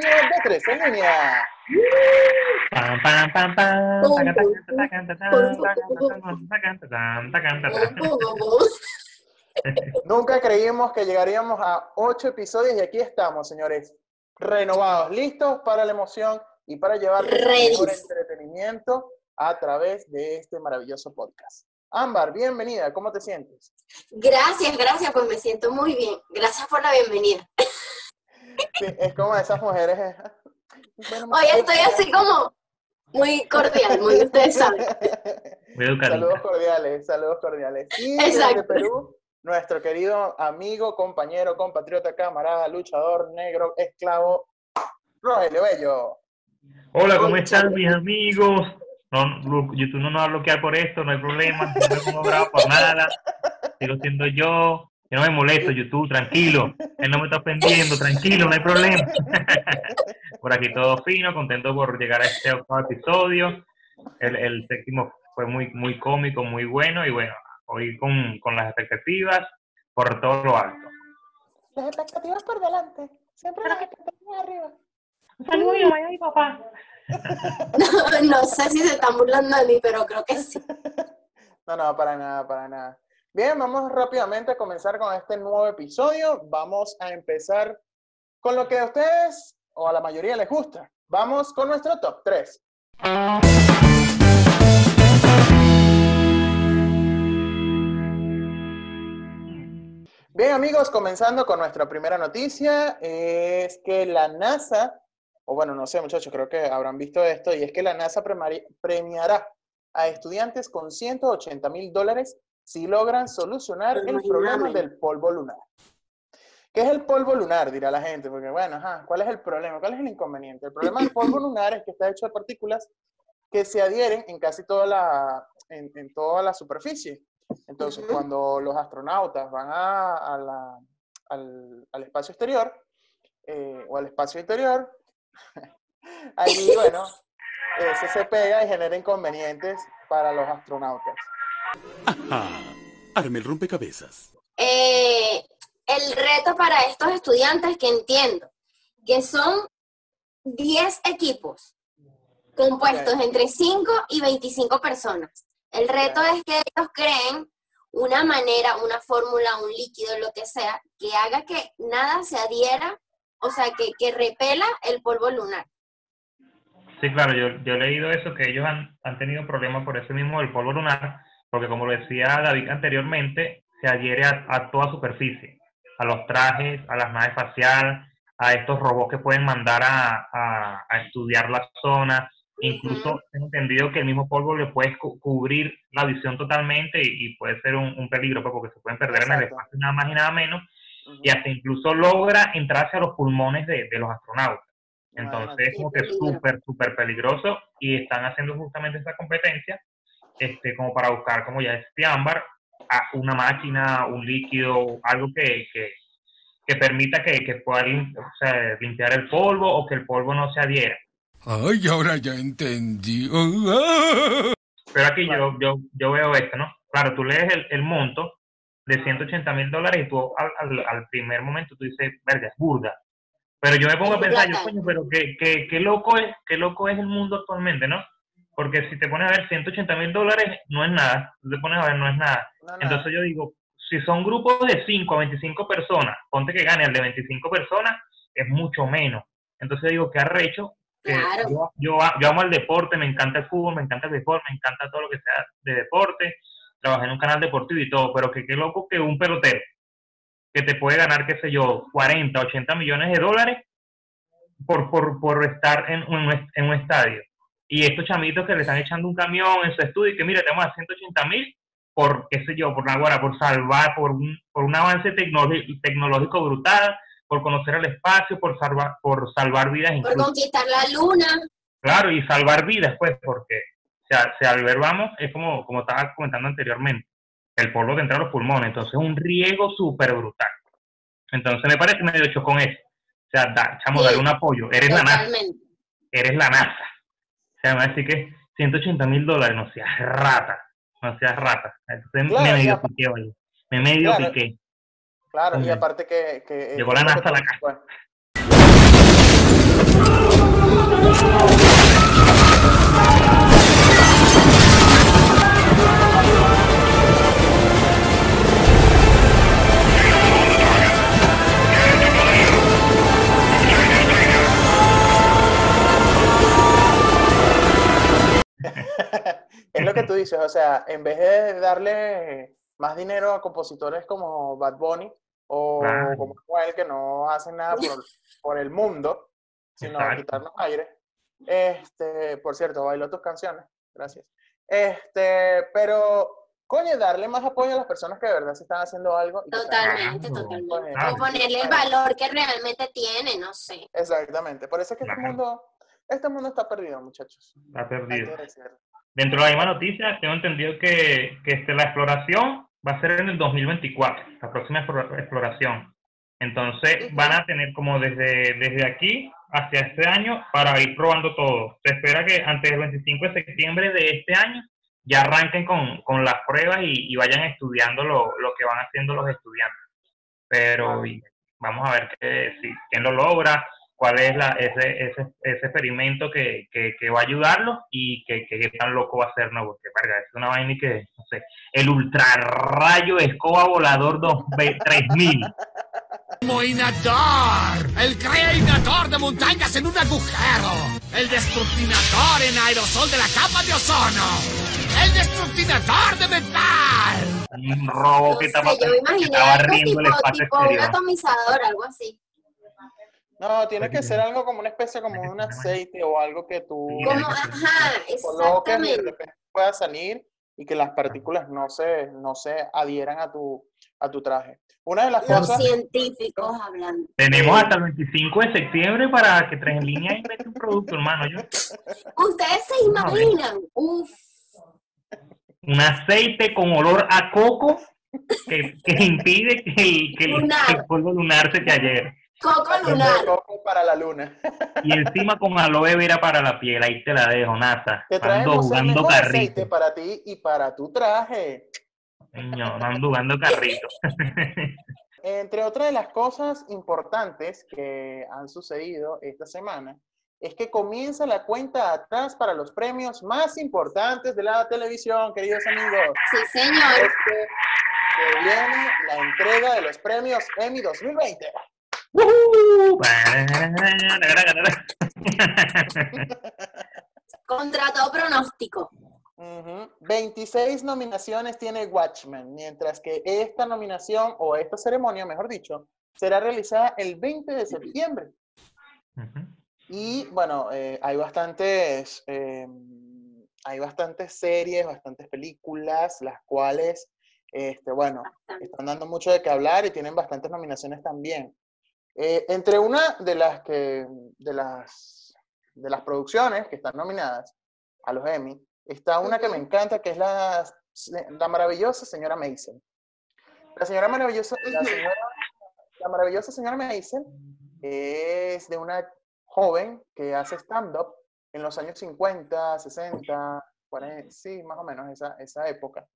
de Tres en línea. Pam. Nunca creímos que llegaríamos a ocho episodios y aquí estamos, señores, renovados, listos para la emoción y para llevar mejor entretenimiento a través de este maravilloso podcast. Ámbar, bienvenida, ¿cómo te sientes? Gracias, gracias, pues me siento muy bien. Gracias por la bienvenida. Sí, es como esas mujeres. eh, bueno, Hoy estoy así como muy cordial, muy ustedes saben. Muy. Saludos cordiales, saludos cordiales. Y desde. Perú, nuestro querido amigo, compañero, compatriota, camarada, luchador, negro, esclavo, Rogelio Bello. Hola, ¿cómo están mis amigos? No, YouTube no nos va a bloquear por esto, no hay problema. No hemos grabado por nada. Sigo siendo yo. Que no me molesto, YouTube, tranquilo. Él no me está ofendiendo, tranquilo, no hay problema. por aquí todo fino, contento por llegar a este octavo episodio. El, el séptimo fue muy, muy cómico, muy bueno. Y bueno, hoy con, con las expectativas por todo lo alto. Las expectativas por delante, siempre las expectativas arriba. Un saludo a mi mamá y a mi papá. No, no sé si se están burlando de mí, pero creo que sí. No, no, para nada, para nada. Bien, vamos rápidamente a comenzar con este nuevo episodio. Vamos a empezar con lo que a ustedes o a la mayoría les gusta. Vamos con nuestro top 3. Bien, amigos, comenzando con nuestra primera noticia, es que la NASA, o bueno, no sé, muchachos, creo que habrán visto esto, y es que la NASA premiará a estudiantes con 180 mil dólares si logran solucionar el problema del polvo lunar. ¿Qué es el polvo lunar? Dirá la gente, porque bueno, ajá, ¿cuál es el problema? ¿Cuál es el inconveniente? El problema del polvo lunar es que está hecho de partículas que se adhieren en casi toda la, en, en toda la superficie. Entonces, Ujú. cuando los astronautas van a, a la- al, al espacio exterior, eh, o al espacio interior, allí, bueno, ese se pega y genera inconvenientes para los astronautas. Ajá. Arme el rompecabezas. Eh, el reto para estos estudiantes que entiendo que son 10 equipos compuestos entre 5 y 25 personas. El reto es que ellos creen una manera, una fórmula, un líquido, lo que sea, que haga que nada se adhiera, o sea, que, que repela el polvo lunar. Sí, claro, yo, yo he leído eso, que ellos han, han tenido problemas por eso mismo del polvo lunar, porque como lo decía David anteriormente, se adhiere a, a toda superficie, a los trajes, a las naves espaciales, a estos robots que pueden mandar a, a- a estudiar la zona. Incluso Ujú. tengo entendido que el mismo polvo le puede cu- cubrir la visión totalmente y, y puede ser un, un peligro, pues, porque se pueden perder en el espacio nada más y nada menos, y hasta incluso logra entrar hacia los pulmones de, de los astronautas. Entonces es como que súper, súper peligroso y están haciendo justamente esta competencia este, como para buscar, como ya decía Ámbar, a una máquina, un líquido, algo que, que, que permita que, que pueda lim- o sea, limpiar el polvo o que el polvo no se adhiera. Ay, ahora ya entendí. Ah. Pero aquí Claro. yo, yo, yo veo esto, ¿no? Claro, tú lees el, el monto de 180 mil dólares y tú al, al, al primer momento tú dices, verga, es burda. Pero yo me pongo a pensar, yo, coño, pero qué, qué, qué loco es, qué loco es el mundo actualmente, ¿no? Porque si te pones a ver 180 mil dólares, no es nada. Tú te pones a ver, no es nada. No, nada. Entonces yo digo, si son grupos de 5 a 25 personas, ponte que gane el de 25 personas, es mucho menos. Entonces digo, qué arrecho. que Claro. yo, yo, yo amo el deporte, me encanta el fútbol, me encanta el béisbol, me encanta todo lo que sea de deporte. Trabajé en un canal deportivo y todo, pero que qué loco que un pelotero que te puede ganar, qué sé yo, 40, 80 millones de dólares por, por, por estar en un, en un estadio. Y estos chamitos que le están echando un camión en su estudio y que, mira, tenemos a 180 mil por, qué sé yo, por una hora, por salvar, por un, por un avance tecnológico, brutal, por conocer el espacio, por salvar, por salvar vidas Por incluso. conquistar la luna. Claro, y salvar vidas, pues, porque o sea, si al ver vamos, es como, como estaba comentando anteriormente, el polvo que entra a los pulmones, entonces es un riego súper brutal. Entonces me parece medio chocón eso. O sea, da, chamo, Sí. dale un apoyo. Eres la NASA, eres la NASA. Sea, me va a decir que 180 mil dólares, no seas rata, no seas rata. Entonces Claro, me medio piqué, oye. Me medio Claro. piqué. Claro, y aparte que... que Llegó la NASA a la casa. pues, dices, o sea, en vez de darle más dinero a compositores como Bad Bunny o Claro. como él que no hacen nada por, por el mundo, sino Exacto. quitarnos aire. Este, por cierto, bailo tus canciones, gracias. Este, pero, coño, darle más apoyo a las personas que de verdad se están haciendo algo. y que están- Totalmente, Claro, totalmente. claro. O ponerle el valor que realmente tiene, no sé. Exactamente. Por eso es que este mundo, este mundo está perdido, muchachos. Está Hay perdido. Dentro de la misma noticia, tengo entendido que, que este, la exploración va a ser en el 2024, la próxima explora- exploración. Entonces, van a tener como desde, desde aquí hacia este año para ir probando todo. Se espera que antes del 25 de septiembre de este año ya arranquen con, con las pruebas y, y vayan estudiando lo, lo que van haciendo los estudiantes. Pero y vamos a ver que, si, quién lo logra, cuál es la, ese, ese, ese experimento que, que, que va a ayudarlos y que, que, qué tan loco va a ser, ¿no? Porque, verga, es una vaina y que, no sé, el ultrarrayo escoba volador 2 3000. Moinador, el creador de montañas en un agujero, el destructinador en aerosol de la capa de ozono, el destructinador de metal. Un robo No que sé, estaba, yo me que imaginé estaba algo riendo tipo, el espacio tipo un exterior. atomizador, algo así. No, tiene que ser algo como una especie como un aceite o algo que tú Como, ser. ajá, coloques y de repente pueda salir y que las partículas no se, no se adhieran a tu, a tu traje. Una de las Los cosas, científicos hablando. Tenemos hasta el 25 de septiembre para que traen línea y mete un producto, hermano. Yo, Ustedes se imaginan, uf, un aceite con olor a coco que, que impide que el, que el- polvo lunar se te ayer. Coco lunar. coco para la luna. Y encima con aloe vera para la piel. Ahí te la dejo, NASA. Te Ando traemos el jugando mejor aceite para ti y para tu traje. Señor, ando jugando carrito. Entre otras de las cosas importantes que han sucedido esta semana, es que comienza la cuenta atrás para los premios más importantes de la televisión, queridos amigos. Sí, señor. Este, que viene la entrega de los premios Emmy 2020. Contra todo pronóstico. Ujú. 26 nominaciones tiene Watchmen, mientras que esta nominación, o esta ceremonia, mejor dicho, será realizada el 20 de septiembre. Y bueno, eh, hay bastantes, eh, hay bastantes series, bastantes películas, las cuales, este, bueno, están dando mucho de qué hablar y tienen bastantes nominaciones también. Eh, entre una de las que, de las, de las producciones que están nominadas a los Emmy, está una que me encanta, que es la, la maravillosa señora Mason. La señora maravillosa, la señora, la maravillosa señora Mason es de una joven que hace stand-up en los años 50, 60, 40, sí, más o menos esa, esa época.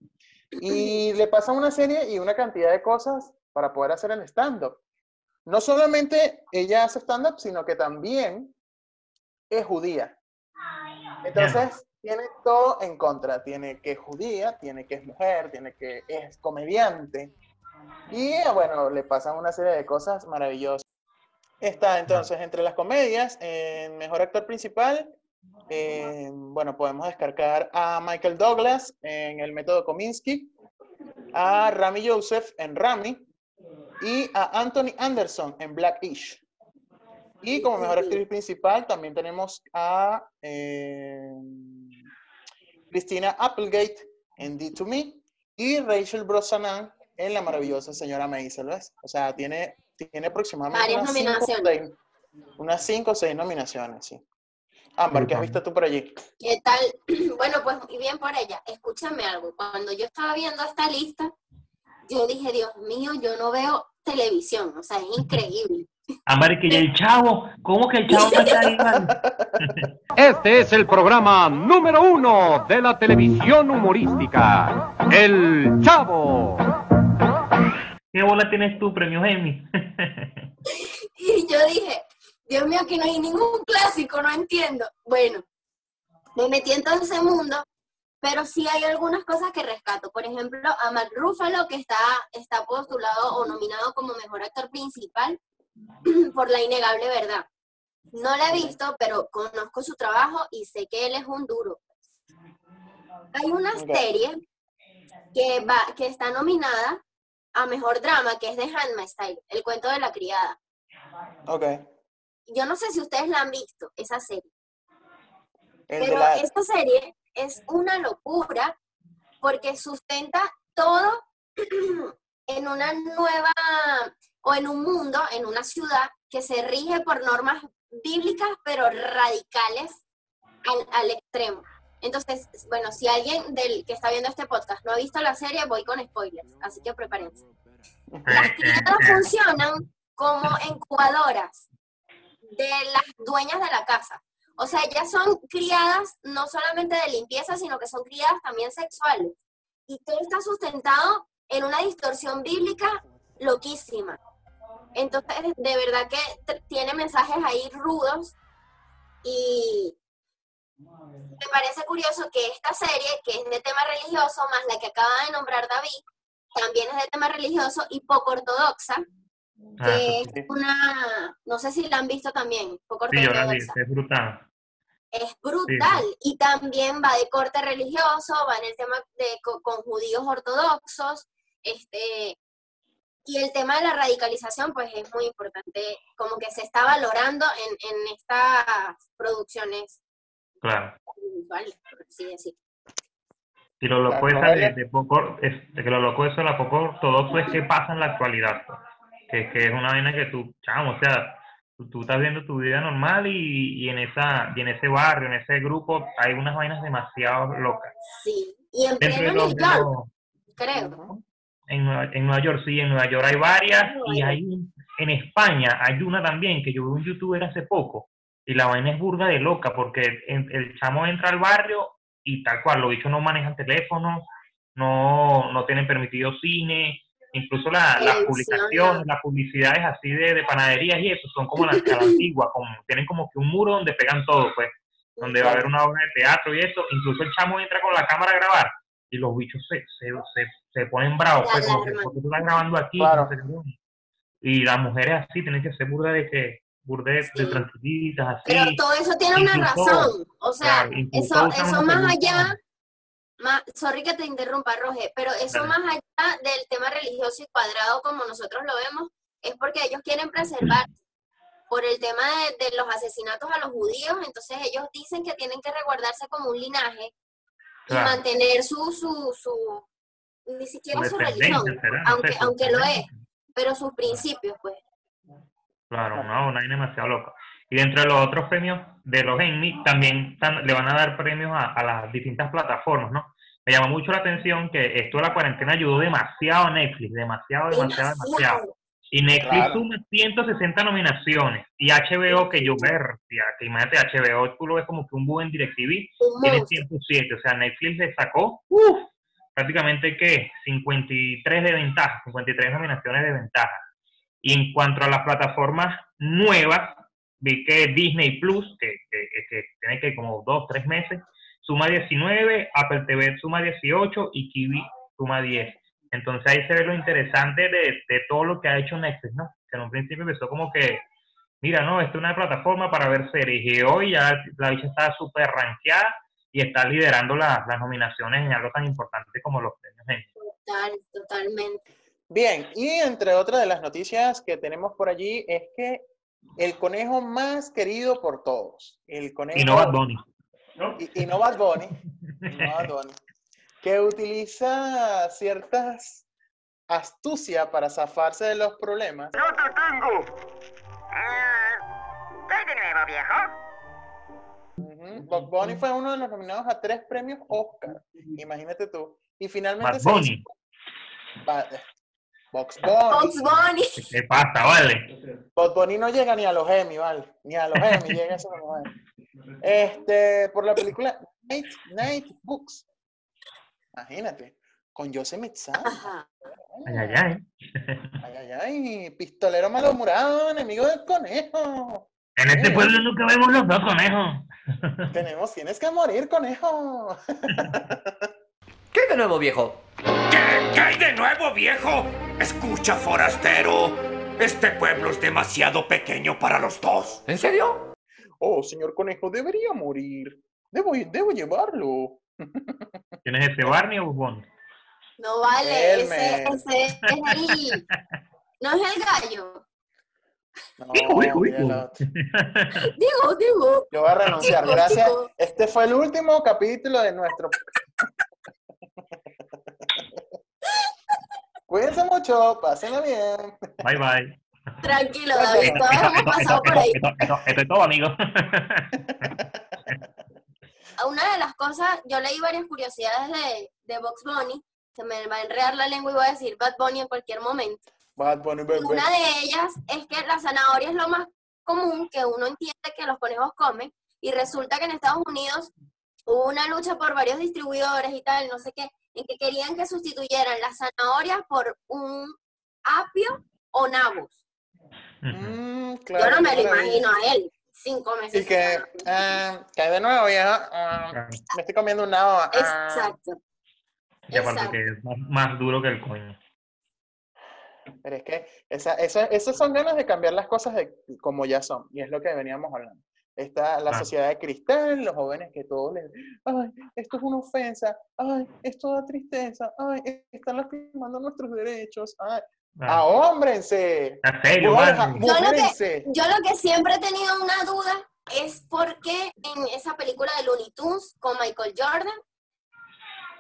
Y le pasan una serie y una cantidad de cosas para poder hacer el stand-up. No solamente ella hace stand-up, sino que también es judía. Entonces, tiene todo en contra. Tiene que es judía, tiene que es mujer, tiene que es comediante. Y eh, bueno, le pasan una serie de cosas maravillosas. Está entonces entre las comedias, en mejor actor principal, eh, bueno, podemos descargar a Michael Douglas en El Método Kominsky, a Rami Joseph en Rami y a Anthony Anderson en Blackish. Y como mejor actriz principal también tenemos a eh, Christina Applegate en D2Me y Rachel Brosnahan en La maravillosa señora Maisel, ¿ves? O sea, tiene, tiene aproximadamente unas cinco, nominaciones. seis- unas 5 o 6 nominaciones, sí. Ámbar, ¿qué has visto tú por allí? ¿Qué tal? Bueno, pues bien por ella. Escúchame algo. Cuando yo estaba viendo esta lista, yo dije, Dios mío, yo no veo televisión. O sea, es increíble. Ámbar, que ya el chavo, ¿cómo que el chavo no está ahí? Este es el programa número uno de la televisión humorística, El Chavo. ¿Qué bola tienes tú, premio Emmy? Y yo dije, Dios mío, que no hay ningún clásico, no entiendo. Bueno, me metí en todo ese mundo, pero sí hay algunas cosas que rescato. Por ejemplo, a Mark Ruffalo, que está, está postulado o nominado como mejor actor principal por La Innegable Verdad. No la he visto, pero conozco su trabajo y sé que él es un duro. Hay una serie que, va, que está nominada a mejor drama, que es de Handmaid's Tale, El cuento de la criada. Ok. Yo no sé si ustedes la han visto, esa serie. El Pero la- esta serie es una locura porque sustenta todo en una nueva o en un mundo, en una ciudad que se rige por normas bíblicas pero radicales al, al extremo. Entonces, bueno, si alguien del que está viendo este podcast no ha visto la serie, voy con spoilers, así que prepárense. Las criadas funcionan como incubadoras de las dueñas de la casa. O sea, ellas son criadas no solamente de limpieza, sino que son criadas también sexuales. Y todo está sustentado en una distorsión bíblica loquísima. Entonces, de verdad que tiene mensajes ahí rudos y me parece curioso que esta serie, que es de tema religioso, más la que acaba de nombrar David, también es de tema religioso y poco ortodoxa, Ah, que eso sí. es una, no sé si la han visto también, poco Sí, yo la vi, ortodoxa. es brutal. Es brutal y también va de corte religioso, va en el tema de co- con, judíos ortodoxos, este y el tema de la radicalización pues es muy importante, como que se está valorando en, en estas producciones Claro. audiovisuales, por así decir. Lo loco de, vale. de poco, es, de que lo loco eso de la poco ortodoxo es que pasa en la actualidad. pues. Que, que es una vaina que tú, chamo, o sea, tú, estás viendo tu vida normal y, y en esa y en ese barrio, en ese grupo, hay unas vainas demasiado locas. Sí, y en pleno de York, creo. en, Nueva, en Nueva York, sí, en Nueva York hay varias Nueva y hay un- en España hay una también que yo vi un youtuber hace poco y la vaina es burda de loca porque en- el chamo entra al barrio y tal cual, los bichos no manejan teléfono, no, no tienen permitido cine, incluso la- las publicaciones, las publicidades así de, de panaderías y eso son como las la antigua, como, tienen como que un muro donde pegan todo, pues, donde va a haber una obra de teatro y eso, incluso el chamo entra con la cámara a grabar y los bichos se, se, se, se ponen bravos, pues, como que, porque tú estás grabando aquí, Claro. no sé qué. y las mujeres así tienen que ser burda de que, burda de, de Sí. tranquilitas, así, Pero todo eso tiene una razón. O sea, claro, eso, eso más allá, más, sorry que te interrumpa, Roge, pero eso Dale. más allá del tema religioso y cuadrado como nosotros lo vemos, es porque ellos quieren preservar por el tema de, de los asesinatos a los judíos, entonces ellos dicen que tienen que resguardarse como un linaje y mantener su, su, su, ni siquiera su religión, será, no aunque, sé, aunque lo es, pero sus principios, pues. Claro, no, una vaina demasiado loca. Y dentro de los otros premios de los Emmy, también están- le van a dar premios a, a las distintas plataformas, ¿no? Me llama mucho la atención que esto de la cuarentena ayudó demasiado a Netflix, demasiado, demasiado, demasiado. Y Netflix Claro. suma 160 nominaciones. Y HBO, que yo ver, que imagínate, HBO, tú lo ves como que un buen DirecTV, tiene monstruo. 107. O sea, Netflix le sacó, uf, prácticamente, ¿qué? 53 de ventaja, 53 nominaciones de ventaja. Y en cuanto a las plataformas nuevas, vi que Disney Plus, que, que, que tiene que como dos, tres meses, suma 19, Apple TV suma 18 y Kiwi suma 10. Entonces ahí se ve lo interesante de, de todo lo que ha hecho Netflix, ¿no? Que en un principio empezó como que, mira, no, esta es una plataforma para ver series y hoy ya la bicha está súper rankeada y está liderando la- las nominaciones en algo tan importante como los premios Emmy. Total, totalmente. Bien, y entre otras de las noticias que tenemos por allí es que el conejo más querido por todos, el conejo Y no Bad Bunny. y, y no Bad Bunny, y no Bad Bunny, que utiliza ciertas astucias para zafarse de los problemas. ¡Yo te tengo! ¿Qué de nuevo, viejo? Bad Bunny fue uno de los nominados a tres premios Oscar, imagínate tú. Y finalmente Bad se Bunny. hizo- Ba- Box Bunny. Bugs Bunny. ¿Qué pasa, vale? Bad Bunny no llega ni a los Emmy, ¿vale? Ni a los Emmy llega eso a los Emmy. Este, por la película Night, Night Books. Imagínate. Con José Metzán. Ajá. Ay, ay, ay. Ay, ay, ay. Pistolero malhumorado, enemigo del conejo. En este Sí. pueblo nunca vemos los dos conejos. Tenemos, tienes que morir, conejo. ¿Qué de nuevo, viejo? ¿Qué, ¿Qué hay de nuevo, viejo? Escucha, forastero. Este pueblo es demasiado pequeño para los dos. ¿En serio? Oh, señor conejo, debería morir. Debo, debo llevarlo. ¿Quién es ese Barney o Bubón? No vale, ese, ese es el. No es el gallo. No, Hijo, hijo, mira hijo. el otro. Digo, digo. Yo voy a renunciar. Gracias. Este fue el último capítulo de nuestro. Cuídense mucho, pásenla bien. Bye, bye. Tranquilo, David, todos hemos pasado por ahí. Esto, esto- esto es todo, amigos. Una de las cosas, yo leí varias curiosidades de, de Box Bunny, se me va a enredar la lengua y voy a decir Bad Bunny en cualquier momento. Bad Bunny, Y bebé. una de ellas es que la zanahoria es lo más común que uno entiende que los conejos comen y resulta que en Estados Unidos hubo una lucha por varios distribuidores y tal, no sé qué, en que querían que sustituyeran las zanahorias por un apio o nabos. Mm, Yo no me lo imagino a él, cinco meses. Y que, ah, que hay de nuevo, vieja. Ah, me estoy comiendo un nabo. ah. Exacto. Y aparte Exacto. que es más, más duro que el coño. Pero es que esa, esa- esas son ganas de cambiar las cosas de como ya son. Y es lo que veníamos hablando. Está la Ah. sociedad de cristal, los jóvenes que todos les... Ay, esto es una ofensa. Ay, esto da tristeza. Ay, e- están lastimando nuestros derechos. Ay, Ah, ¡ahómbrense! ¿En serio, Mujer- Barney? Yo lo que-. Yo lo que siempre he tenido una duda es por qué en esa película de Looney Tunes con Michael Jordan,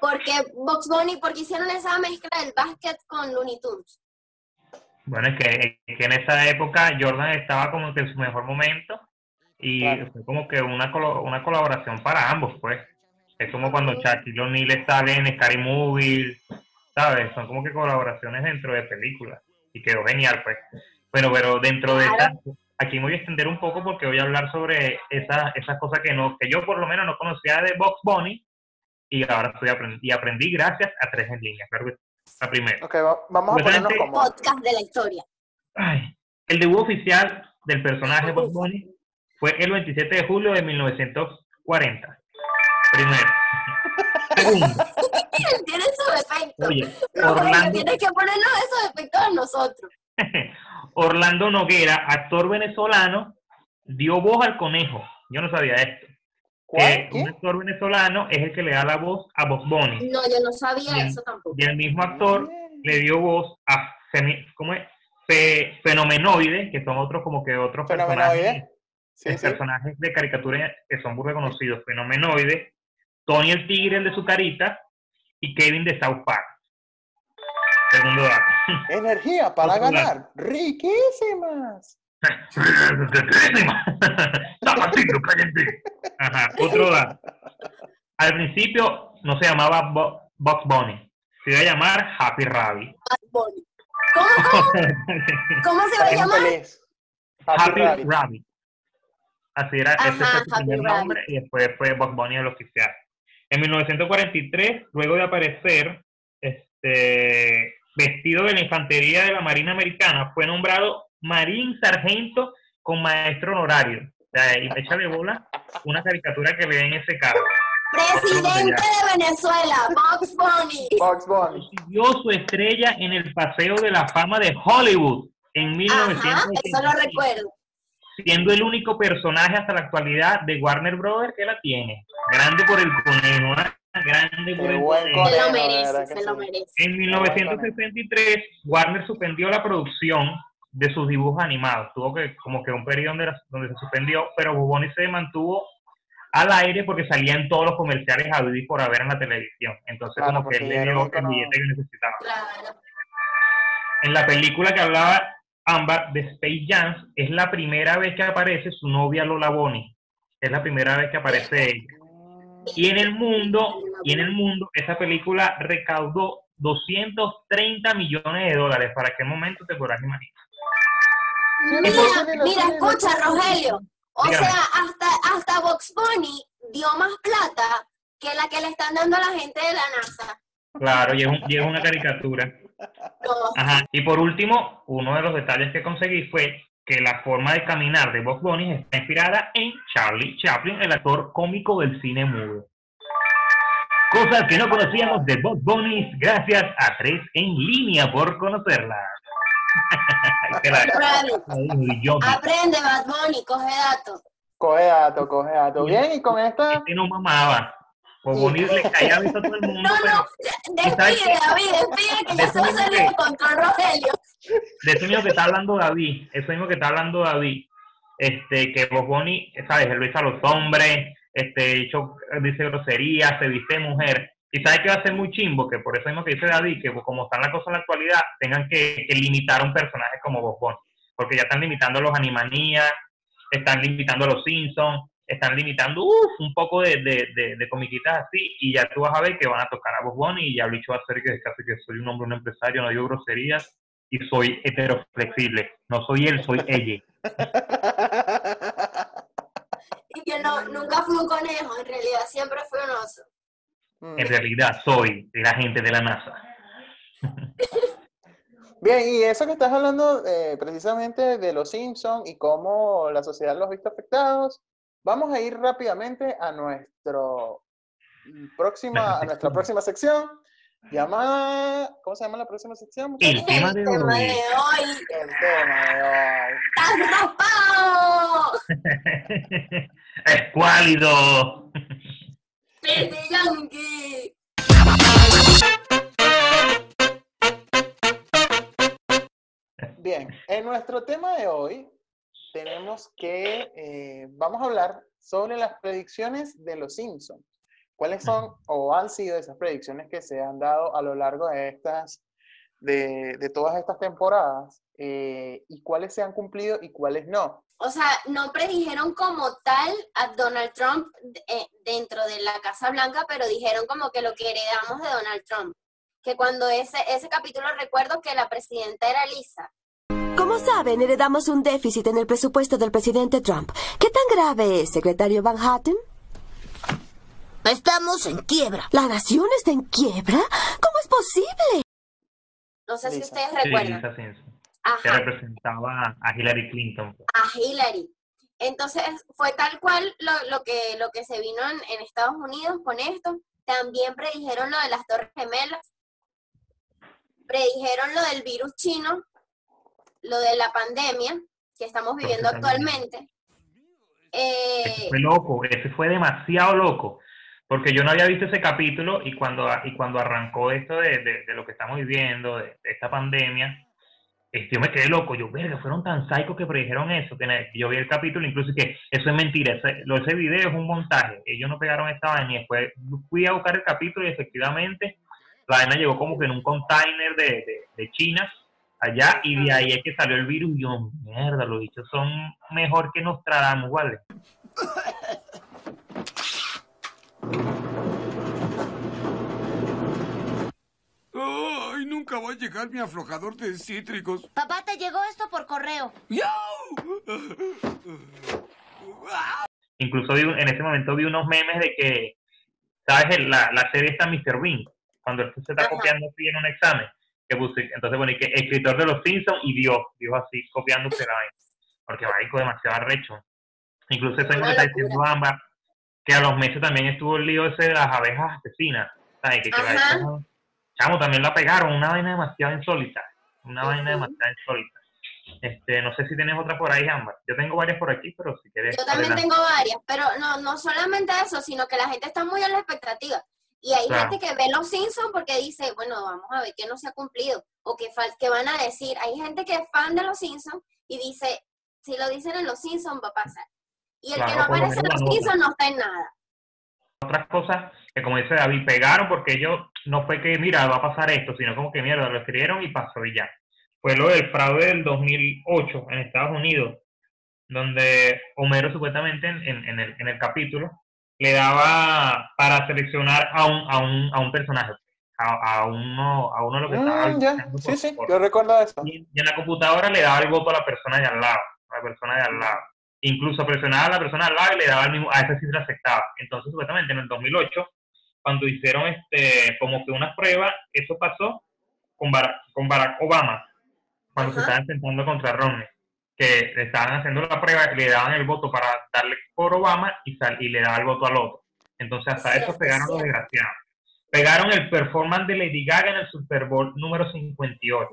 porque Box Bunny, porque hicieron esa mezcla del básquet con Looney Tunes. Bueno, es que, es que en esa época Jordan estaba como que en su mejor momento y Claro. fue como que una, colo- una colaboración para ambos, pues. Es como cuando Shaquille O'Neal sale en Scary Movie, ¿sabes? Son como que colaboraciones dentro de películas y quedó genial, pues. Pero, pero dentro de esa, aquí me voy a extender un poco porque voy a hablar sobre esas esas cosas que no que yo por lo menos no conocía de Box Bunny y ahora estoy aprendí, y aprendí gracias a tres en línea. Claro que. La primera. Ok, va- vamos a ponernos cómodos. Podcast de la historia. Ay, el debut oficial del personaje Bob Bunny fue el 27 de julio de 1940. Primero. Segundo, tiene su defecto. oye, Orlando, tienes que ponernos esos defectos a nosotros. Orlando Noguera, actor venezolano, dio voz al conejo. Yo no sabía esto. ¿Cuál? Eh, un actor venezolano es el que le da la voz a Bob Bunny. No, yo no sabía eso tampoco. Y el mismo actor le dio voz a ¿cómo es? Fe- Fenomenoide, que son otros como que otros personajes. Sí, personajes de caricatura que son muy reconocidos, Fenomenoide, Tony el Tigre, el de su carita, y Kevin de South Park. Segundo dato. Energía para ganar. Riquísimas. Zapatito, cállate. Ajá, otro dato. Al principio no se llamaba Bo- Bugs Bunny, se iba a llamar Happy Rabbit. ¿Cómo, cómo? ¿Cómo se va a llamar? Happy Happy Rabbit. Rabbit. Así era, ese Ajá, fue su primer nombre y después fue Bugs Bunny el oficial. En 1943, luego de aparecer este, vestido de la infantería de la Marina Americana, fue nombrado Marín Sargento con maestro honorario. O sea, y échale bola una caricatura que ve en ese cargo. Presidente de Venezuela, Box Bunny. Bugs Bunny. Consiguió su estrella en el Paseo de la Fama de Hollywood en Ajá, eso 1985. lo recuerdo. Siendo el único personaje hasta la actualidad de Warner Brothers que la tiene. Grande por el conejo, ¿ah? grande por el conejo. Se lo merece, se lo merece. En 1963, Warner suspendió la producción de sus dibujos animados. Tuvo que como que un periodo donde, donde se suspendió, pero Buboni se mantuvo al aire porque salía en todos los comerciales a vivir por haber en la televisión. Entonces Claro, como que él le dio el billete que necesitaba. Claro. En la película que hablaba Ámbar de Space Jam, es la primera vez que aparece su novia Lola Bonnie. Es la primera vez que aparece ella. Y en el mundo, y en el mundo, esa película recaudó 230 millones de dólares. ¿Para qué momento te podrás imaginar? Mira, mira, escucha, Rogelio. O Dígame. sea, hasta, hasta Box Bunny dio más plata que la que le están dando a la gente de la NASA. Claro, y es, un- y es una caricatura. Ajá. Y por último, uno de los detalles que conseguí fue que la forma de caminar de Bob Bunny está inspirada en Charlie Chaplin, el actor cómico del cine mudo. Cosas que no conocíamos de Bob Bunny gracias a Tres en línea por conocerla. Aprende, Bad Bunny, coge datos. Coge dato, coge dato. Bien, y con esta... este no mamaba. Le beso a todo el mundo. No, pero- no, ¿sabes despide? David, despide, que ya se va a salir de control, Rogelio. de eso mismo que está hablando David, eso mismo que está hablando David, este, que Bob Bunny, sabes, él besa a los hombres, este, hecho, dice groserías, se viste de mujer, y sabe que va a ser muy chimbo, que por eso mismo que dice David, que como están las cosas en la actualidad, tengan que, que limitar a un personaje como Bob Bunny, porque ya están limitando a los Animaniacs, están limitando a los Simpsons, están limitando uf, un poco de, de, de, de comiquitas así, y ya tú vas a ver que van a tocar a Bob Bunny, y ya el dicho va a ser que casi que soy un hombre, un empresario, no digo groserías, y soy heteroflexible. No soy él, soy ella. Y que no, nunca fui un conejo, en realidad siempre fui un oso. Mm. En realidad soy el agente de la NASA. Bien, y eso que estás hablando eh, precisamente de los Simpsons y cómo la sociedad los ha visto afectados, vamos a ir rápidamente a nuestro próxima, a nuestra próxima sección llamada, ¿cómo se llama la próxima sección? El tema de El tema hoy. de hoy. El tema de hoy. ¡Estás raspado! Escuálido. ¡Baby Yankee! Bien, en nuestro tema de hoy tenemos que, eh, vamos a hablar sobre las predicciones de los Simpsons. ¿Cuáles son o han sido esas predicciones que se han dado a lo largo de estas, de, de todas estas temporadas? eh, y cuáles se han cumplido y cuáles no. O sea, no predijeron como tal a Donald Trump eh, dentro de la Casa Blanca, pero dijeron como que lo que heredamos de Donald Trump. Que cuando ese, ese capítulo recuerdo que la presidenta era Lisa. Como saben, heredamos un déficit en el presupuesto del presidente Trump. ¿Qué tan grave es, secretario Van Hatten? Estamos en quiebra. ¿La nación está en quiebra? ¿Cómo es posible? No sé si ustedes Sí, recuerdan. Lisa Simpson, que Ajá. representaba a Hillary Clinton. a Hillary. Entonces fue tal cual lo, lo que, lo que se vino en, en Estados Unidos con esto. También predijeron lo de las Torres Gemelas. Predijeron lo del virus chino, lo de la pandemia que estamos viviendo actualmente. Ese Eh, fue loco, ese fue demasiado loco. Porque yo no había visto ese capítulo y cuando, y cuando arrancó esto de, de- de lo que estamos viviendo, de, de esta pandemia, este, yo me quedé loco. Yo, verga, fueron tan psicos que predijeron eso. Que yo vi el capítulo, incluso que eso es mentira. Ese, lo, ese video es un montaje. Ellos no pegaron esta vaina. Y después fui a buscar el capítulo y efectivamente la vaina llegó como que en un container de, de, de China allá y de ahí es que salió el virus. Y yo, mierda, los bichos son mejor que Nostradamus, ¿vale? Ay, nunca va a llegar mi aflojador de cítricos. Papá, te llegó esto por correo. Incluso vi un- en ese momento vi unos memes de que, ¿sabes? El- La, la serie está Mr. Bean, cuando él se está Ajá. copiando así en un examen. Que puse, entonces, bueno, y que escritor de los Simpsons y Dios, Dios así, copiándose la vaina. Porque marico, demasiado arrecho. Incluso eso Una está diciendo Ámbar, que a los meses también estuvo el lío ese de las abejas asesinas. ¿Sabes? Que, que la- Ajá. chamo, también la pegaron, una vaina demasiado insólita. Una vaina demasiado insólita. Este, no sé si tienes otra por ahí, Ámbar. Yo tengo varias por aquí, pero si quieres. Yo también adelante. tengo varias, pero no, no solamente eso, sino que la gente está muy a la expectativa. Y hay Claro. gente que ve los Simpsons porque dice, bueno, vamos a ver qué no se ha cumplido o qué, fal- qué van a decir. Hay gente que es fan de los Simpsons y dice, si lo dicen en los Simpsons va a pasar. Y el que no aparece en los. Simpsons no está en nada. otras cosas que como dice David, pegaron porque ellos no fue que, mira, va a pasar esto, sino como que, mierda, lo escribieron y pasó y ya. Fue lo del fraude del 2008 en Estados Unidos, donde Homero supuestamente en, en- en el, en el capítulo le daba para seleccionar a un, a un, a un personaje, a, a uno, a uno de los que estaba Mm, ya, luchando sí, sí, por- yo recuerdo eso. y y en la computadora le daba el voto a la persona de al lado, a la persona de al lado. Incluso presionaba a la persona al lado y le daba el mismo, a ese sí se aceptaba. Entonces, supuestamente en el 2008, cuando hicieron este como que una prueba, eso pasó con Barack, con Barack Obama, cuando se estaban enfrentando contra Romney, que le estaban haciendo la prueba, le daban el voto para darle por Obama y, sal- y le daban el voto al otro. Entonces hasta eso pegaron los desgraciados. Pegaron el performance de Lady Gaga en el Super Bowl número 58.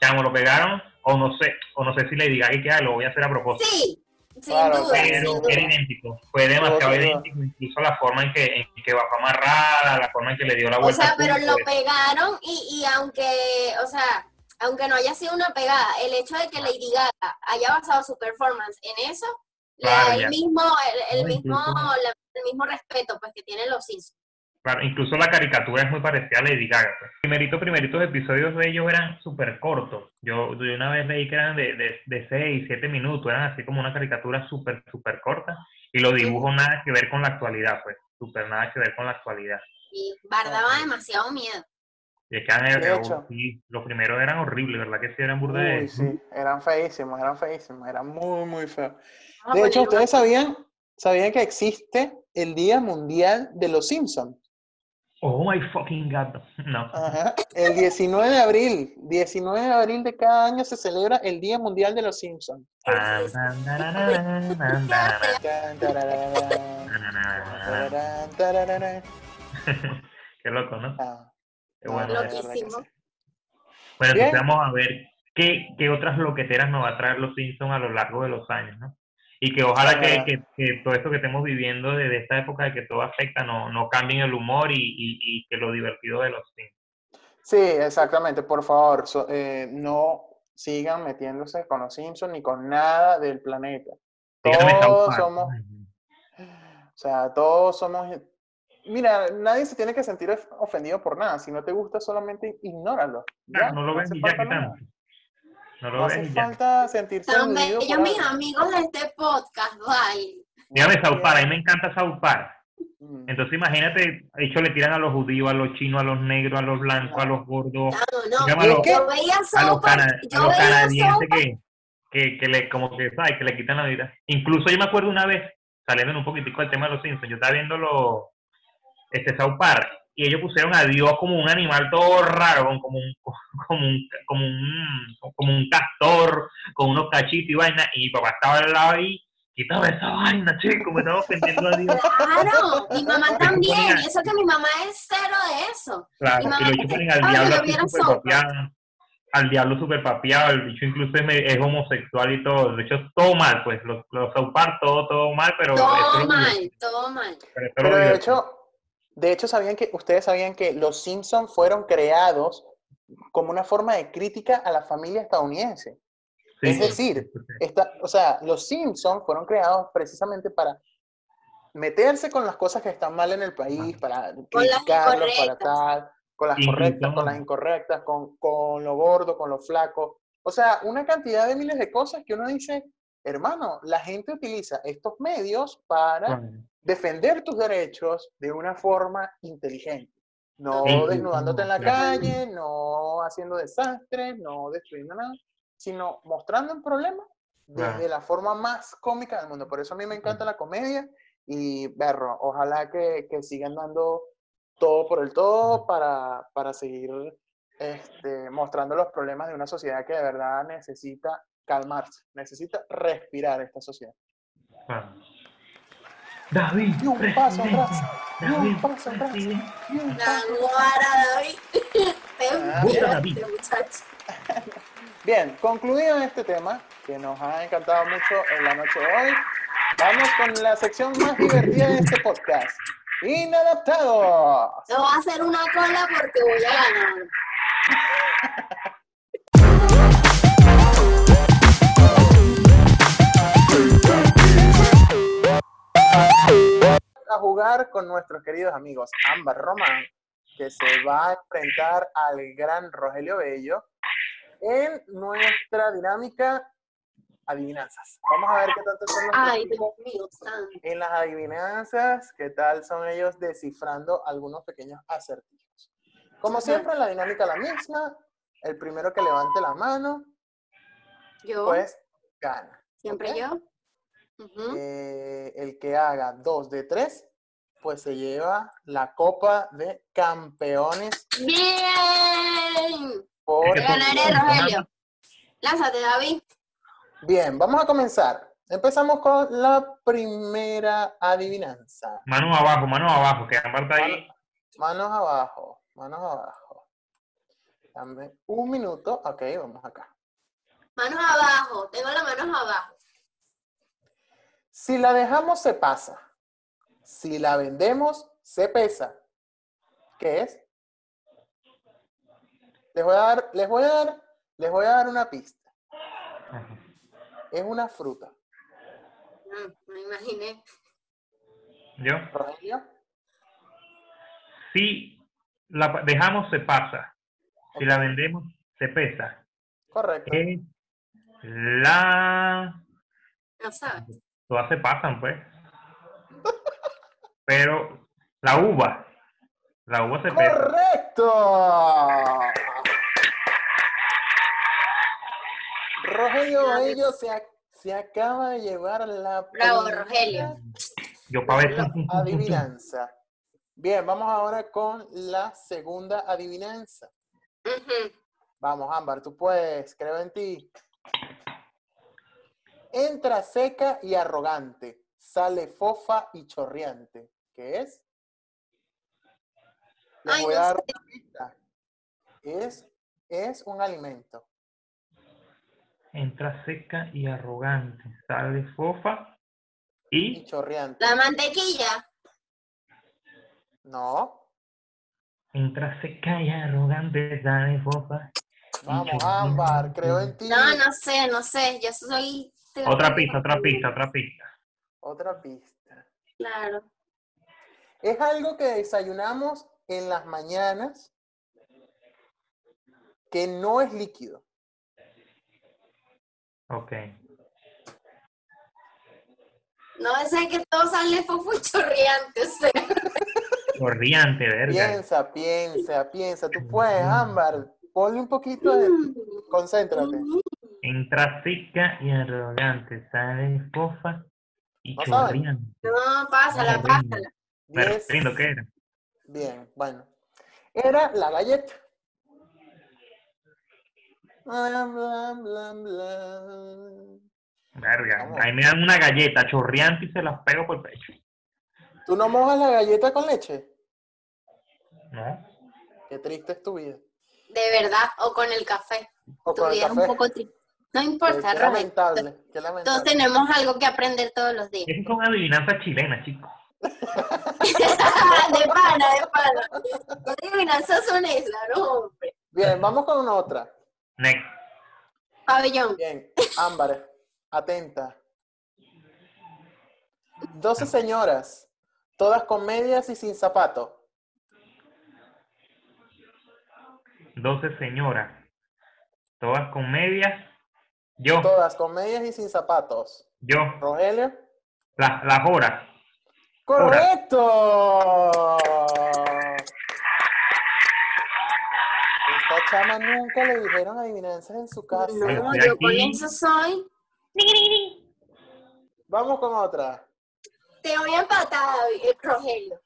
Chamo, lo pegaron, o no sé, o no sé si Lady Gaga queda, lo voy a hacer a propósito. Sí, sin Claro, duda, Pero sin duda. era idéntico, fue demasiado idéntico, incluso la forma en que, en que bajó amarrada, la forma en que le dio la O vuelta. sea, al pero lo eso. pegaron y, y aunque, o sea, aunque no haya sido una pegada, el hecho de que Lady Gaga haya basado su performance en eso, le da el mismo, el, mismo, la- el mismo respeto pues que tienen los Simpsons. Claro, incluso la caricatura es muy parecida a Lady Gaga. Pues. Primerito, primeritos episodios de ellos eran súper cortos. Yo, yo una vez leí que eran de, de, de 6, 7 minutos, eran así como una caricatura súper, súper corta. Y los dibujos nada que ver con la actualidad, pues. Súper nada que ver con la actualidad. Y Bar daba demasiado miedo. Y es que eran, De hecho. sí, los primeros eran horribles, ¿verdad? Que sí eran burda de... Uy, sí, eran feísimos, eran feísimos, eran muy, muy feos. Vamos a De hecho, ponerlo ¿ustedes sabían, sabían que existe el Día Mundial de los Simpsons? Oh my fucking god. No. Ajá. El 19 de abril, 19 de abril de cada año se celebra el Día Mundial de los Simpsons. Tarararán. Qué loco, ¿no? Ah, bueno. Loquísimo. sí. Bueno, entonces vamos a ver qué, qué otras loqueteras nos va a traer los Simpsons a lo largo de los años, ¿no? Y que ojalá que, que- que todo esto que estemos viviendo desde esta época de que todo afecta no, no cambien el humor y, y- y que lo divertido de los Simpsons. Sí, exactamente. Por favor, so- eh, no sigan metiéndose con los Simpsons ni con nada del planeta. Todos somos, o sea, todos somos. Mira, nadie se tiene que sentir of- ofendido por nada. Si no te gusta, solamente ignóralo. Ya, no lo ves hace ni ya que tanto. No No lo hace ves y ya. falta sentirse Tan aludido bellos por mis algo. amigos de este podcast, South Bien. Park, a mí me encanta South Park. Mm. Entonces imagínate, de hecho le tiran a los judíos, a los chinos, a los negros, a los blancos, a los gordos, No, no, ¿Y que- yo veía a los, a veía canadienses que, que le, como que, ¿sabes? Que le quitan la vida. Incluso yo me acuerdo una vez, saliendo un poquitico del tema de los Simpsons, yo estaba viendo los, este South Park, y ellos pusieron a Dios como un animal todo raro, como un, como un, como un, como un castor, con unos cachitos y vaina, y mi papá estaba al lado ahí, quítame esa vaina, chico, me estaba ofendiendo a Dios. Claro, mi mamá también, ponía- y eso que mi mamá es cero de eso. Claro, Mi y mamá ponen al "Ay, diablo así Park". papeado, al diablo súper papeado, el bicho incluso es, homosexual y todo, de hecho todo mal, pues, los, los South Park, todo, todo mal, pero Todo mal, todo mal. pero de hecho, de hecho, sabían que, ustedes sabían que los Simpsons fueron creados como una forma de crítica a la familia estadounidense. Sí, es decir. Esta, o sea, los Simpsons fueron creados precisamente para meterse con las cosas que están mal en el país, para criticarlos, para tal, con las correctas, con las incorrectas, con, con lo gordo, con lo flaco. O sea, una cantidad de miles de cosas que uno dice, hermano, la gente utiliza estos medios para defender tus derechos de una forma inteligente. No desnudándote en la calle, no haciendo desastres, no destruyendo nada, sino mostrando el problema desde Claro. la forma más cómica del mundo. Por eso a mí me encanta la comedia y, berro, ojalá que, que sigan dando todo por el todo para, para seguir este, mostrando los problemas de una sociedad que de verdad necesita calmarse, necesita respirar esta sociedad. David, Y un paso atrás, y un David, paso atrás, y un La paso guara, David. Te David. Bien, concluido este tema, que nos ha encantado mucho en la noche de hoy, vamos con la sección más divertida de este podcast. Inadaptados. Te voy a hacer una cola porque voy a ganar. A jugar con nuestros queridos amigos Ámbar Román, que se va a enfrentar al gran Rogelio Bello en nuestra dinámica adivinanzas. Vamos a ver qué tanto son los Ay, Dios mío, santo. en las adivinanzas, qué tal son ellos descifrando algunos pequeños acertijos. Como siempre, la dinámica la misma. El primero que levante la mano, Yo, pues gana. siempre ¿ok? yo. Eh, el que haga dos de tres, pues se lleva la Copa de Campeones Bien. por... Es que son- Ganaré, Rogelio. Lánzate, David. Bien, vamos a comenzar. Empezamos con la primera adivinanza. Manos abajo, manos abajo, que está ahí. Manos abajo, manos abajo. Dame un minuto. Ok, vamos acá. Manos abajo. Tengo las manos abajo. Si la dejamos, se pasa. Si la vendemos, se pesa. ¿Qué es? Les voy a dar, les voy a dar, les voy a dar una pista. Ajá. Es una fruta. Mm, me imaginé. ¿Yo? Rogelio. Si la dejamos, se pasa. Si la vendemos, se pesa. Correcto. Es la... No sabes. Todas se pasan, pues. Pero la uva. La uva se pesa. ¡Correcto! Rogelio Bello se, ac- se acaba de llevar la Bravo, primera Rogelio. Yo para ver... adivinanza. Bien, vamos ahora con la segunda adivinanza. Vamos, Ámbar, tú puedes, creo en ti. Entra seca y arrogante, sale fofa y chorreante. ¿Qué es? Les Ay, voy a dar sé. una pista. Es, es un alimento. Entra seca y arrogante. Sale fofa Y y chorreante. La mantequilla. No. entra seca y arrogante. Sale fofa. Vamos. Ámbar, creo en ti. No, no sé, no sé. Yo soy. Otra pista, otra pista, otra pista. Otra pista. Claro. Es algo que desayunamos en las mañanas que no es líquido. Ok. No sé que todo sale. O sea. Corriente, verga. Piensa, piensa, piensa. Tú puedes, Ámbar. Ponle un poquito de... Concéntrate. Entra seca y arrogante. Sale fofa y chorreante. No, pásala, pásala. Me Diez. rindo, ¿qué era? Bien, bueno. Era la galleta. Blam, blam, blam, blam. Verga. Ahí me dan una galleta chorreante y se las pego por el pecho. ¿Tú no mojas la galleta con leche? ¿No? Qué triste es tu vida. De verdad, o con el café. O Tu con el vida es un café. poco triste. No importa, qué lamentable, qué Todos tenemos algo que aprender todos los días. Es con adivinanza chilena, chicos. de pana, de pana. ¿Qué adivinanzas son esas, no, hombre? Bien, vamos con una otra. Next. Pabellón. Bien, Ámbar, atenta. 12 señoras, todas con medias y sin zapato. 12 señoras. Todas con medias. Yo, Todas con medias y sin zapatos. yo. Rogelio. Las, las horas. ¡Correcto! Esta chama nunca le dijeron adivinanzas en su casa. No, yo con eso soy. Vamos con otra. Te voy a empatar, eh, Rogelio.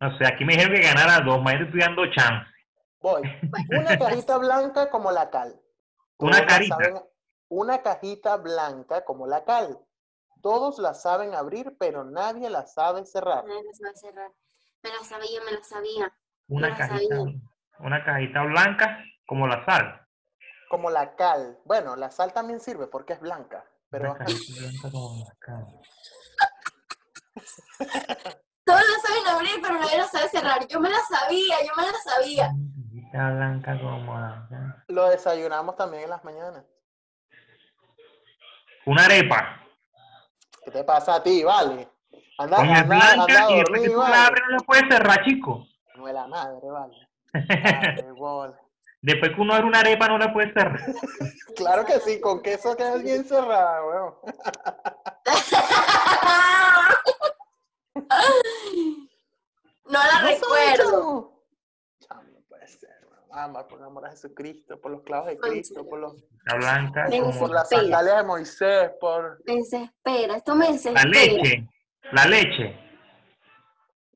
O sea, aquí me dijeron que ganara dos, más estoy dando chance. Voy. Una cajita blanca como la cal. Una Todos la carita. saben- una cajita blanca como la cal. Todos la saben abrir, pero nadie la sabe cerrar. Nadie la sabe cerrar. Me la sabía, me la sabía. Una la cajita, sabía. una cajita blanca como la sal. Como la cal. Bueno, la sal también sirve porque es blanca. Pero Una cajita blanca como la sal. Todos la saben abrir, pero nadie la sabe cerrar. Yo me la sabía, yo me la sabía. Blanca como lo desayunamos también en las mañanas. Una arepa. ¿Qué te pasa a ti, vale? Anda, Coño, anda, blanca a y la abres no la puedes cerrar, chico. No es la madre, vale. Madre, bola. Después que uno abre una arepa no la puede cerrar. Claro que sí, con queso queda bien cerrada, weón. No la No recuerdo. Por amor a Jesucristo, por los clavos de Cristo, por, los, La blanca por las sandalias de Moisés, por... Me desespera, esto me la leche. La leche.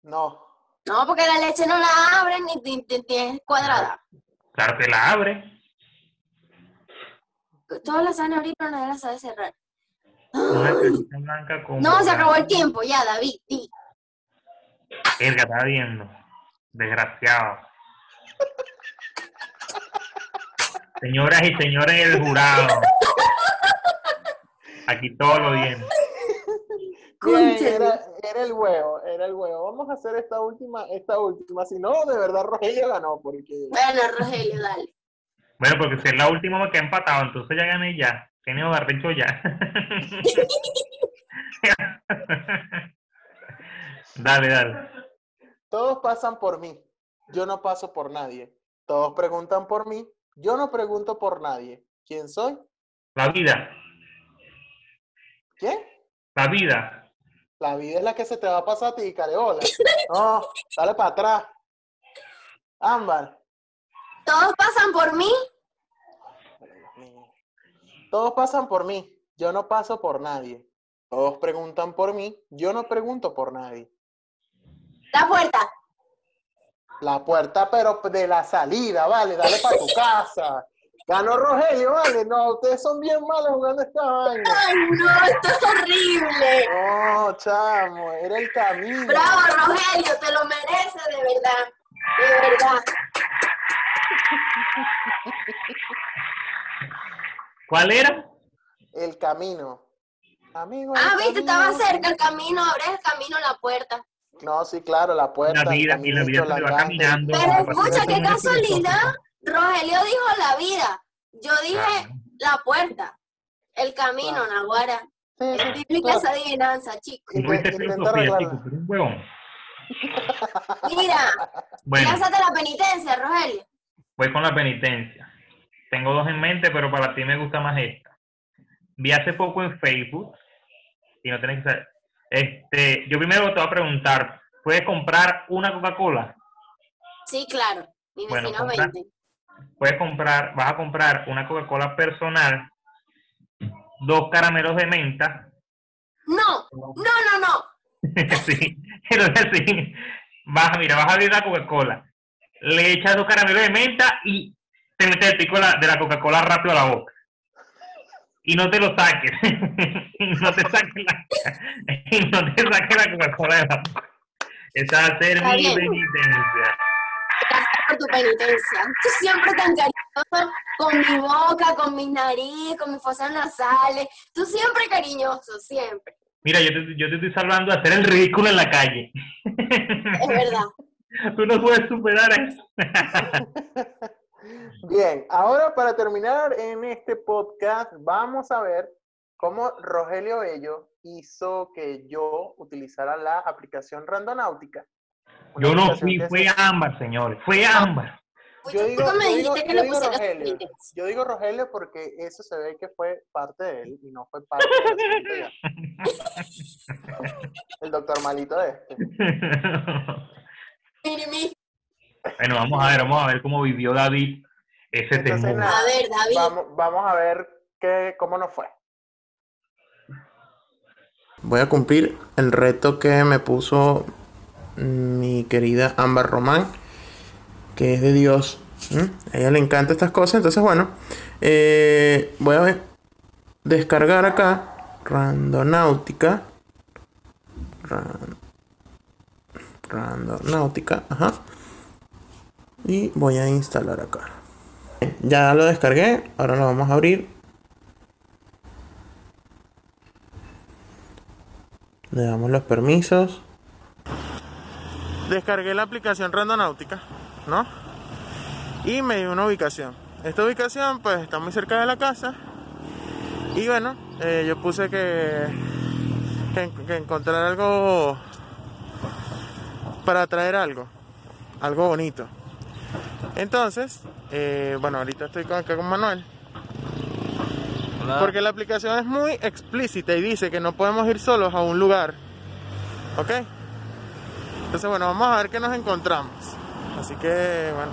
No, No, porque la leche no la abren ni, ni- ni- ni es cuadrada. Claro que la abre. Todas las pero nadie la sabe cerrar. Blanca con No, se acabó el tiempo, ya, David. di. Verga, está viendo. Desgraciado. Señoras y señores del jurado. Aquí todo lo viene. Bien, era, era el huevo, era el huevo. Vamos a hacer esta última, esta última. Si no, de verdad Rogelio ganó, porque Bueno, Rogelio, dale. Bueno, porque si es la última me quedé empatado, entonces ya gané ya. Tiene barbecho ya. dale, dale. todos pasan por mí. Yo no paso por nadie. Todos preguntan por mí. Yo no pregunto por nadie. ¿Quién soy? La vida. ¿Quién? La vida. La vida es la que se te va a pasar a ti, careola. No, dale para atrás. Ámbar. Todos pasan por mí. Todos pasan por mí. Yo no paso por nadie. Todos preguntan por mí. Yo no pregunto por nadie. La puerta. La puerta, pero de la salida, vale, dale para tu casa. Ganó Rogelio, vale. No, ustedes son bien malos jugando esta vaina. Ay, no, esto es horrible. No, chamo, era el camino. Bravo, Rogelio, te lo mereces de verdad. De verdad. ¿Cuál era? El camino. Amigo. Ah, viste, estaba cerca el camino, abres el camino, la puerta. No, sí, claro, la puerta. La el vida, y la vida va la caminando. Pero escucha, qué casualidad. Rogelio dijo la vida. Yo dije Claro. la puerta. El camino, Claro. Naguara. Sí, Es bíblica claro. esa adivinanza, chicos. Eres un huevón. Mira, Bueno, lánzate la penitencia, Rogelio. voy con la penitencia. Tengo dos en mente, pero para ti me gusta más esta. Vi hace poco en Facebook, y no tienes que saber. Este, yo primero te voy a preguntar, ¿puedes comprar una Coca-Cola? Sí, claro. Mi Bueno, vecino compra. 20. Puedes comprar, vas a comprar una Coca-Cola personal, dos caramelos de menta, No, no, no, no. sí, entonces sí, vas, mira, vas a abrir la Coca-Cola, le echas dos caramelos de menta y te metes el pico de la, de la Coca-Cola rápido a la boca. Y no te lo saques. y no te saques la, y no te saques la Coca-Cola de la boca. Esa va a ser Está mi bien. penitencia. Gracias por tu penitencia. Tú siempre tan cariñoso con mi boca, con mi nariz, con mis fosas nasales. Tú siempre cariñoso, siempre. Mira, yo te, yo te estoy salvando de hacer el ridículo en la calle. Es verdad. Tú no puedes superar eso. Bien, ahora para terminar en este podcast, vamos a ver cómo Rogelio Bello hizo que yo utilizara la aplicación Randonáutica. Una Yo no fui, fue se- Ámbar, señores. Fue. Yo digo, me yo digo- yo Rogelio. Yo digo Rogelio porque eso se ve que fue parte de él y no fue parte de la El doctor malito este. Mire, mire. Bueno, vamos a ver, vamos a ver cómo vivió David ese Entonces, temor. nada, A ver, David. Vamos, vamos a ver qué, cómo nos fue. Voy a cumplir el reto que me puso mi querida Ámbar Román, que es de Dios. A ella le encantan estas cosas, entonces bueno, eh, voy a ver, descargar acá Randonáutica. Ran- Randonáutica, ajá. Y voy a instalar acá. Ya lo descargué, ahora lo vamos a abrir. Le damos los permisos. Descargué la aplicación Randonáutica, ¿no? Y me dio una ubicación. Esta ubicación pues está muy cerca de la casa. Y bueno, eh, yo puse que, que, que encontrar algo para traer algo. Algo bonito. Entonces, eh, bueno, ahorita estoy con- acá con Manuel. Porque la aplicación es muy explícita y dice que no podemos ir solos a un lugar. ¿Ok? Entonces, bueno, vamos a ver qué nos encontramos. Así que, bueno,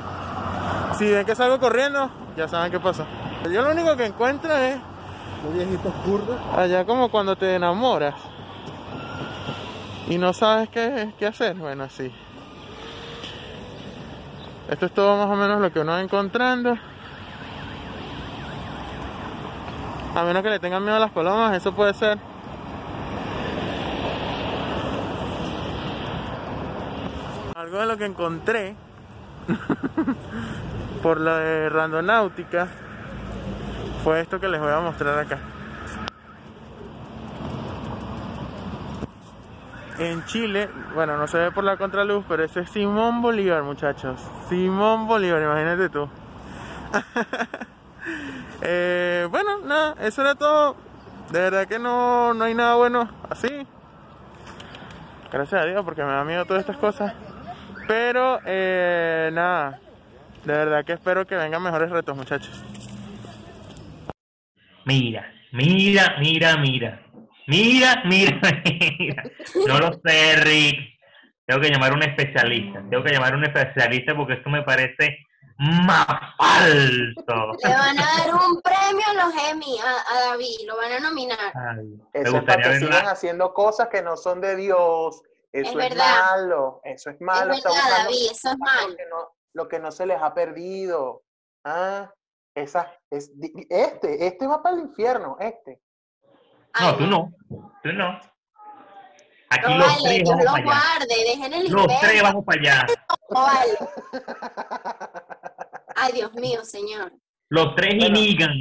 Si ven que salgo corriendo, ya saben qué pasa. Yo lo único que encuentro es Los viejitos kurdos. allá como cuando te enamoras y no sabes qué, qué hacer. Bueno, así. Esto es todo más o menos lo que uno va encontrando. A menos que le tengan miedo a las palomas, eso puede ser. Algo de lo que encontré por la de randonáutica fue esto que les voy a mostrar acá. En Chile, bueno, no se ve por la contraluz, pero ese es Simón Bolívar, muchachos. Simón Bolívar, imagínate tú. Eh, bueno, nada, eso era todo. De verdad que no, no hay nada bueno así. Gracias a Dios, porque me da miedo todas estas cosas. Pero, eh, nada, de verdad que espero que vengan mejores retos, muchachos. Mira, mira, mira, mira. Mira, mira, mira. No lo sé, Rick. Tengo que llamar a un especialista. Tengo que llamar a un especialista porque esto me parece más falso. Le van a dar un premio a los Emmy a, a David, lo van a nominar. Ay, me Eso es para gustaría que haciendo cosas que no son de Dios. Eso es, verdad. malo. Eso es malo. es verdad, David, eso es mal. lo que, no, lo que no se les ha perdido. Ah, esa, es, este, este va para el infierno, este. Ay, No, tú no. Tú no. Aquí No los vale, tres vamos los para allá. guarde, dejen el Los tres vamos para allá. no vale. Ay, Dios mío, señor. Los tres Bueno, inigan.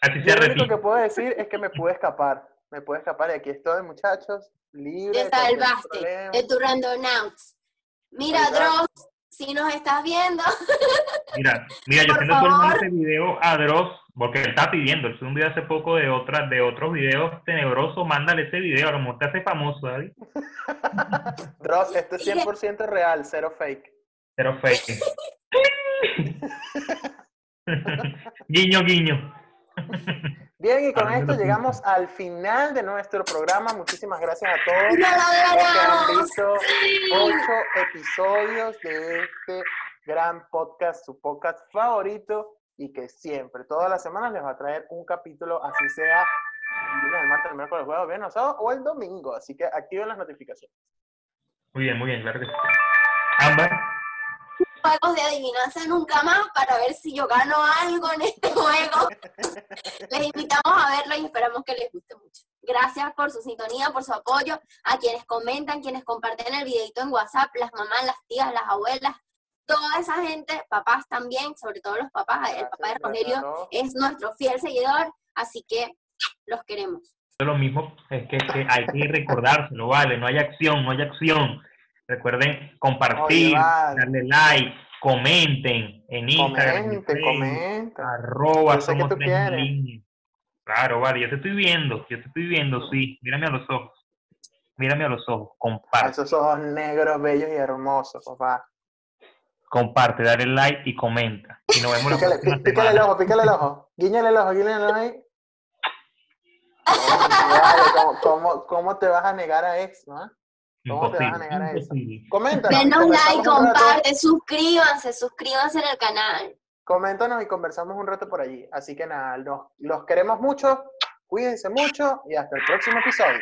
Así se lo único repite. que puedo decir es que me pude escapar. Me pude escapar y aquí estoy, muchachos, libre. Te salvaste de tu randonauts. Mira, Exacto. Dross, si nos estás viendo, Mira, mira, yo tengo favor. este video a Dross, porque él está pidiendo, él hizo un video hace poco de otras, de otros videos tenebrosos, mándale ese video, a lo mejor te hace famoso, David. Dross, esto es 100% real, cero fake. Pero fake. guiño, guiño. Bien, y con esto llegamos al final de nuestro programa. Muchísimas gracias a todos. ¡No lo que han visto ocho episodios de este gran podcast, su podcast favorito, y que siempre, todas las semanas, les va a traer un capítulo, así sea el lunes, el martes, el miércoles, el jueves, el viernes, el sábado o el domingo. Así que activen las notificaciones. Muy bien, muy bien, claro que sí. Ámbar, juegos de adivinanza nunca más para ver si yo gano algo en este juego. Les invitamos a verlo y esperamos que les guste mucho. Gracias por su sintonía, por su apoyo, a quienes comentan, quienes comparten el videito en WhatsApp, las mamás, las tías, las abuelas, toda esa gente, papás también, sobre todo los papás, el papá de Rogelio es nuestro fiel seguidor, así que los queremos. lo mismo es que, que hay que recordárselo, vale, no hay acción, no hay acción. Recuerden compartir, Oye, vale. darle like, comenten en Instagram, en Comente, Facebook, comente. arroba Yo sé que somos tú tres en quieres. línea. Claro, vale, yo te estoy viendo, yo te estoy viendo, sí. Mírame a los ojos. Mírame a los ojos, A comparte, esos ojos negros, bellos y hermosos, papá. Comparte, dale like y comenta. Y nos vemos la Pícale, próxima pí- pícale el ojo, pícale el ojo. Guíñale el ojo, guíñale el ojo ahí. ¿cómo, cómo, cómo te vas a negar a eso? ah? ¿Cómo te vas a negar a eso? Coméntanos. Denos like, un comparte, suscríbanse, suscríbanse en el canal. Coméntanos y conversamos un rato por allí. Así que nada, los, los queremos mucho, cuídense mucho y hasta el próximo episodio.